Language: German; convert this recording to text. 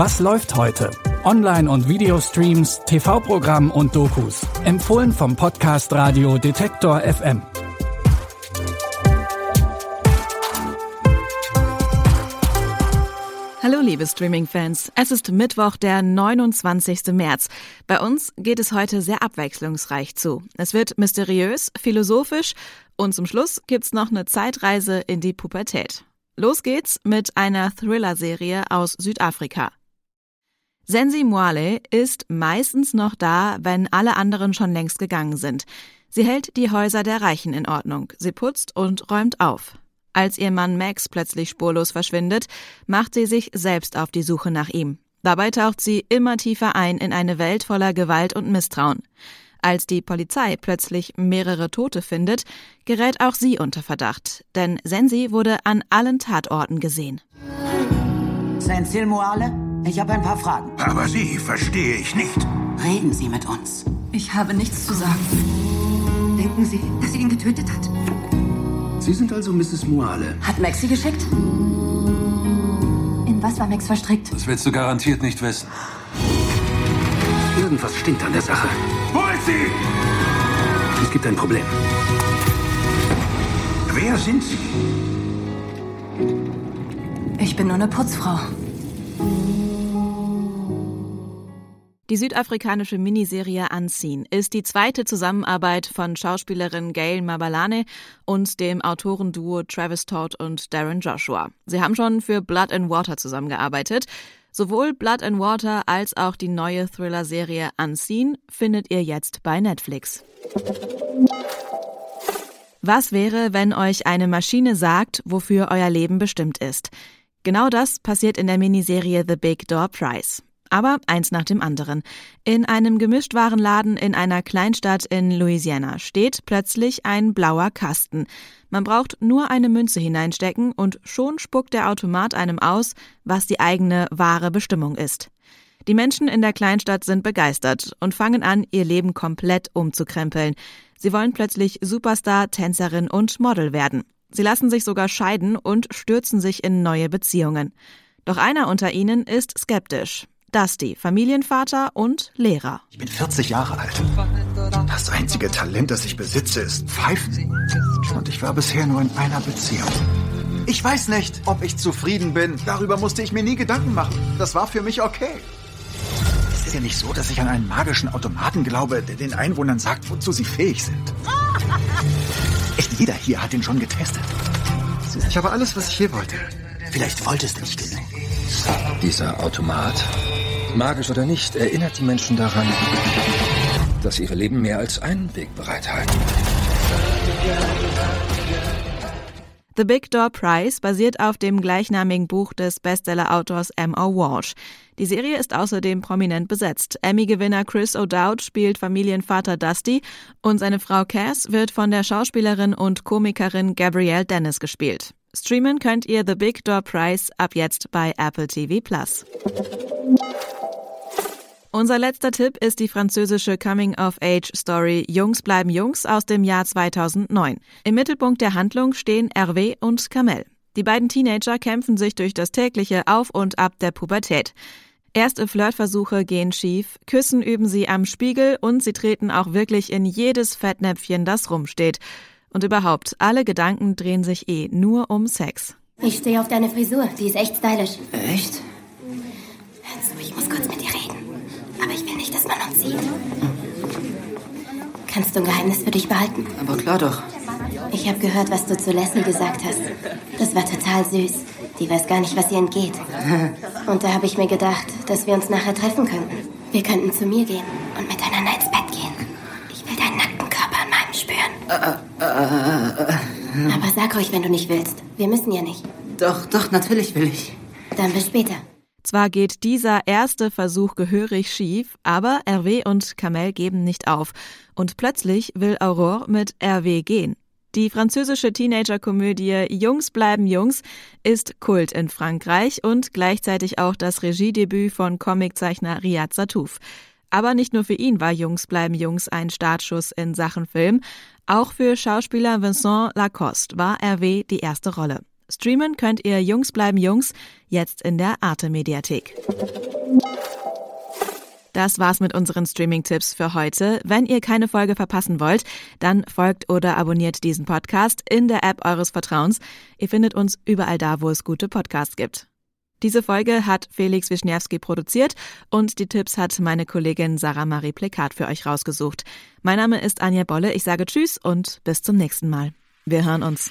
Was läuft heute? Online- und Videostreams, TV-Programm und Dokus. Empfohlen vom Podcast Radio Detektor FM. Hallo liebe Streaming-Fans, es ist Mittwoch, der 29. März. Bei uns geht es heute sehr abwechslungsreich zu. Es wird mysteriös, philosophisch und zum Schluss gibt's noch eine Zeitreise in die Pubertät. Los geht's mit einer Thriller-Serie aus Südafrika. Sensi Mwale ist meistens noch da, wenn alle anderen schon längst gegangen sind. Sie hält die Häuser der Reichen in Ordnung, sie putzt und räumt auf. Als ihr Mann Max plötzlich spurlos verschwindet, macht sie sich selbst auf die Suche nach ihm. Dabei taucht sie immer tiefer ein in eine Welt voller Gewalt und Misstrauen. Als die Polizei plötzlich mehrere Tote findet, gerät auch sie unter Verdacht, denn Sensi wurde an allen Tatorten gesehen. Sensil Moale? Ich habe ein paar Fragen. Aber Sie verstehe ich nicht. Reden Sie mit uns. Ich habe nichts zu sagen. Denken Sie, dass sie ihn getötet hat? Sie sind also Mrs. Moale. Hat Max sie geschickt? In was war Max verstrickt? Das willst du garantiert nicht wissen. Irgendwas stinkt an der Sache. Holt sie! Es gibt ein Problem. Wer sind Sie? Ich bin nur eine Putzfrau. Die südafrikanische Miniserie Unseen ist die zweite Zusammenarbeit von Schauspielerin Gail Mabalane und dem Autorenduo Travis Todd und Darren Joshua. Sie haben schon für Blood and Water zusammengearbeitet. Sowohl Blood and Water als auch die neue Thriller-Serie Unseen findet ihr jetzt bei Netflix. Was wäre, wenn euch eine Maschine sagt, wofür euer Leben bestimmt ist? Genau das passiert in der Miniserie The Big Door Prize. Aber eins nach dem anderen. In einem Gemischtwarenladen in einer Kleinstadt in Louisiana steht plötzlich ein blauer Kasten. Man braucht nur eine Münze hineinstecken und schon spuckt der Automat einem aus, was die eigene wahre Bestimmung ist. Die Menschen in der Kleinstadt sind begeistert und fangen an, ihr Leben komplett umzukrempeln. Sie wollen plötzlich Superstar, Tänzerin und Model werden. Sie lassen sich sogar scheiden und stürzen sich in neue Beziehungen. Doch einer unter ihnen ist skeptisch. Dusty, Familienvater und Lehrer. Ich bin 40 Jahre alt. Das einzige Talent, das ich besitze, ist Pfeifen. Und ich war bisher nur in einer Beziehung. Ich weiß nicht, ob ich zufrieden bin. Darüber musste ich mir nie Gedanken machen. Das war für mich okay. Es ist ja nicht so, dass ich an einen magischen Automaten glaube, der den Einwohnern sagt, wozu sie fähig sind. Echt jeder hier hat ihn schon getestet. Ich habe alles, was ich hier wollte. Vielleicht wolltest du nicht genug. Dieser Automat, magisch oder nicht, erinnert die Menschen daran, dass ihre Leben mehr als einen Weg bereithalten. The Big Door Prize basiert auf dem gleichnamigen Buch des Bestseller-Autors M.O. Walsh. Die Serie ist außerdem prominent besetzt. Emmy-Gewinner Chris O'Dowd spielt Familienvater Dusty und seine Frau Cass wird von der Schauspielerin und Komikerin Gabrielle Dennis gespielt. Streamen könnt ihr The Big Door Prize ab jetzt bei Apple TV Plus. Unser letzter Tipp ist die französische Coming-of-Age-Story Jungs bleiben Jungs aus dem Jahr 2009. Im Mittelpunkt der Handlung stehen Hervé und Kamel. Die beiden Teenager kämpfen sich durch das tägliche Auf und Ab der Pubertät. Erste Flirtversuche gehen schief, Küssen üben sie am Spiegel und sie treten auch wirklich in jedes Fettnäpfchen, das rumsteht. Und überhaupt, alle Gedanken drehen sich eh nur um Sex. Ich stehe auf deine Frisur, die ist echt stylisch. Echt? Also, ich muss kurz mit dir reden. Aber ich will nicht, dass man uns sieht. Kannst du ein Geheimnis für dich behalten? Aber klar doch. Ich habe gehört, was du zu Leslie gesagt hast. Das war total süß. Die weiß gar nicht, was ihr entgeht. Und da habe ich mir gedacht, dass wir uns nachher treffen könnten. Wir könnten zu mir gehen und miteinander ins Bett gehen. Ich will deinen nackten Körper an meinem spüren. Aber sag ruhig, wenn du nicht willst. Wir müssen ja nicht. Doch, doch, natürlich will ich. Dann bis später. Zwar geht dieser erste Versuch gehörig schief, aber Hervé und Kamel geben nicht auf. Und plötzlich will Aurore mit Hervé gehen. Die französische Teenager-Komödie Jungs bleiben Jungs ist Kult in Frankreich und gleichzeitig auch das Regiedebüt von Comiczeichner Riyad Satouf. Aber nicht nur für ihn war Jungs bleiben Jungs ein Startschuss in Sachen Film. Auch für Schauspieler Vincent Lacoste war Hervé die erste Rolle. Streamen könnt ihr Jungs bleiben Jungs jetzt in der Arte Mediathek. Das war's mit unseren Streaming-Tipps für heute. Wenn ihr keine Folge verpassen wollt, dann folgt oder abonniert diesen Podcast in der App eures Vertrauens. Ihr findet uns überall da, wo es gute Podcasts gibt. Diese Folge hat Felix Wischniewski produziert und die Tipps hat meine Kollegin Sarah Marie Plekat für euch rausgesucht. Mein Name ist Anja Bolle. Ich sage Tschüss und bis zum nächsten Mal. Wir hören uns.